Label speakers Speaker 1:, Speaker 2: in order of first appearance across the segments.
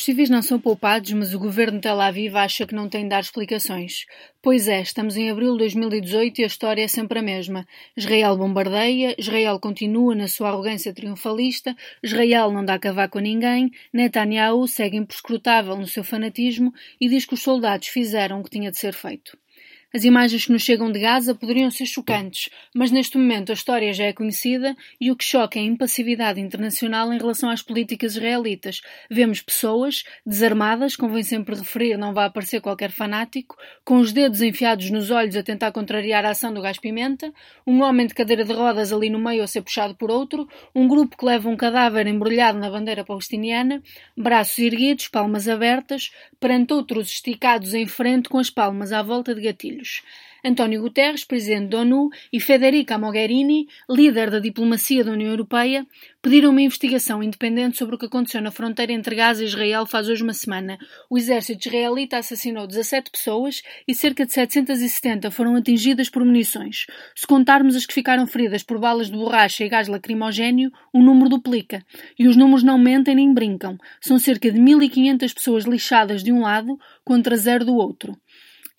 Speaker 1: Os civis não são poupados, mas o governo de Tel Aviv acha que não tem de dar explicações. Pois é, estamos em abril de 2018 e a história é sempre a mesma. Israel bombardeia, Israel continua na sua arrogância triunfalista, Israel não dá cavaco a ninguém, Netanyahu segue imprescrutável no seu fanatismo e diz que os soldados fizeram o que tinha de ser feito. As imagens que nos chegam de Gaza poderiam ser chocantes, mas neste momento a história já é conhecida e o que choca é a impassividade internacional em relação às políticas israelitas. Vemos pessoas desarmadas, convém sempre referir, não vai aparecer qualquer fanático, com os dedos enfiados nos olhos a tentar contrariar a ação do gás-pimenta, um homem de cadeira de rodas ali no meio a ser puxado por outro, um grupo que leva um cadáver embrulhado na bandeira palestiniana, braços erguidos, palmas abertas, perante outros esticados em frente com as palmas à volta de António Guterres, presidente da ONU, e Federica Mogherini, líder da diplomacia da União Europeia, pediram uma investigação independente sobre o que aconteceu na fronteira entre Gaza e Israel faz hoje uma semana. O exército israelita assassinou 17 pessoas e cerca de 770 foram atingidas por munições. Se contarmos as que ficaram feridas por balas de borracha e gás lacrimogéneo, o número duplica. E os números não mentem nem brincam. São cerca de 1.500 pessoas lixadas de um lado contra zero do outro.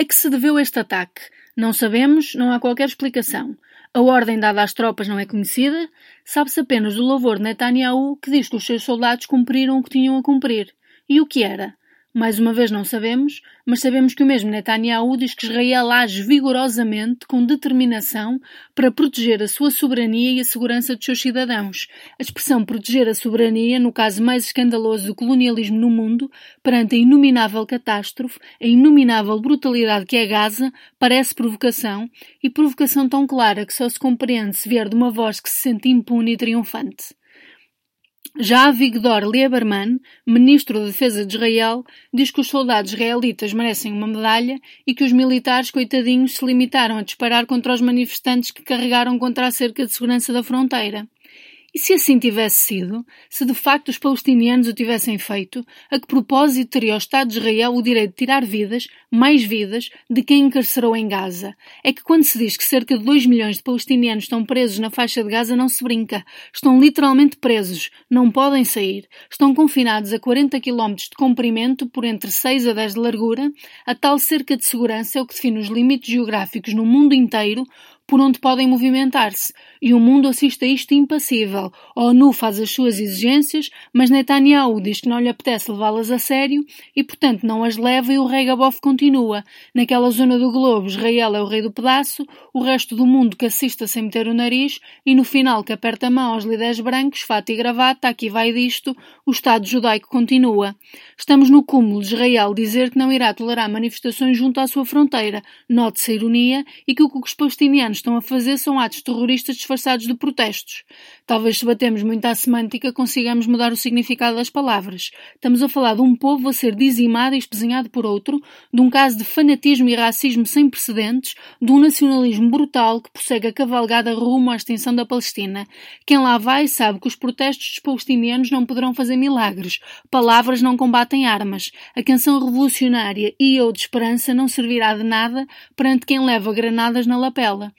Speaker 1: A que se deveu este ataque? Não sabemos, não há qualquer explicação. A ordem dada às tropas não é conhecida, sabe-se apenas do louvor de Netanyahu que diz que os seus soldados cumpriram o que tinham a cumprir. E o que era? Mais uma vez não sabemos, mas sabemos que o mesmo Netanyahu diz que Israel age vigorosamente, com determinação, para proteger a sua soberania e a segurança dos seus cidadãos. A expressão proteger a soberania, no caso mais escandaloso do colonialismo no mundo, perante a inominável catástrofe, a inominável brutalidade que é Gaza, parece provocação, e provocação tão clara que só se compreende se vier de uma voz que se sente impune e triunfante. Já Vigdor Lieberman, ministro da Defesa de Israel, diz que os soldados israelitas merecem uma medalha e que os militares, coitadinhos, se limitaram a disparar contra os manifestantes que carregaram contra a cerca de segurança da fronteira. E se assim tivesse sido, se de facto os palestinianos o tivessem feito, a que propósito teria o Estado de Israel o direito de tirar vidas, mais vidas, de quem encarcerou em Gaza? É que quando se diz que cerca de 2 milhões de palestinianos estão presos na faixa de Gaza, não se brinca. Estão literalmente presos, não podem sair. Estão confinados a 40 km de comprimento por entre 6 a 10 de largura. A tal cerca de segurança é o que define os limites geográficos no mundo inteiro, por onde podem movimentar-se, e o mundo assiste a isto impassível. A ONU faz as suas exigências, mas Netanyahu diz que não lhe apetece levá-las a sério e, portanto, não as leva e o regabof continua. Naquela zona do globo, Israel é o rei do pedaço, o resto do mundo que assista sem meter o nariz e, no final, que aperta a mão aos líderes brancos, fato e gravata, aqui vai disto, o Estado judaico continua. Estamos no cúmulo de Israel dizer que não irá tolerar manifestações junto à sua fronteira, note-se a ironia, e que o que os palestinianos estão a fazer são atos terroristas disfarçados de protestos. Talvez se batemos muito à semântica consigamos mudar o significado das palavras. Estamos a falar de um povo a ser dizimado e espezinhado por outro, de um caso de fanatismo e racismo sem precedentes, de um nacionalismo brutal que prossegue a cavalgada rumo à extinção da Palestina. Quem lá vai sabe que os protestos dos palestinianos não poderão fazer milagres. Palavras não combatem armas. A canção revolucionária e ou de esperança não servirá de nada perante quem leva granadas na lapela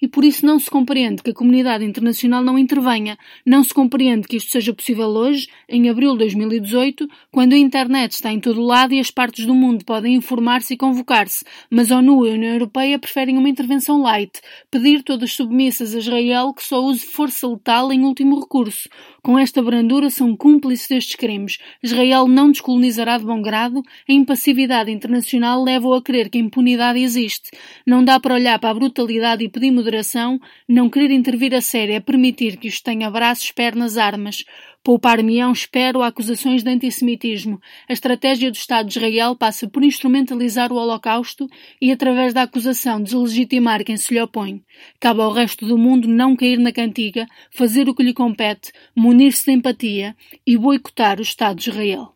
Speaker 1: e por isso não se compreende que a comunidade internacional não intervenha. Não se compreende que isto seja possível hoje, em abril de 2018, quando a internet está em todo lado e as partes do mundo podem informar-se e convocar-se, mas a ONU e a União Europeia preferem uma intervenção light, pedir todas submissas a Israel que só use força letal em último recurso. Com esta brandura são cúmplices destes crimes. Israel não descolonizará de bom grado, a impassividade internacional leva-o a crer que a impunidade existe. Não dá para olhar para a brutalidade e pedir moderação, não querer intervir a sério é permitir que isto tenha braços, pernas, armas. Poupar-me-ão, espero, acusações de antissemitismo. A estratégia do Estado de Israel passa por instrumentalizar o Holocausto e, através da acusação, deslegitimar quem se lhe opõe. Cabe ao resto do mundo não cair na cantiga, fazer o que lhe compete, munir-se de empatia e boicotar o Estado de Israel.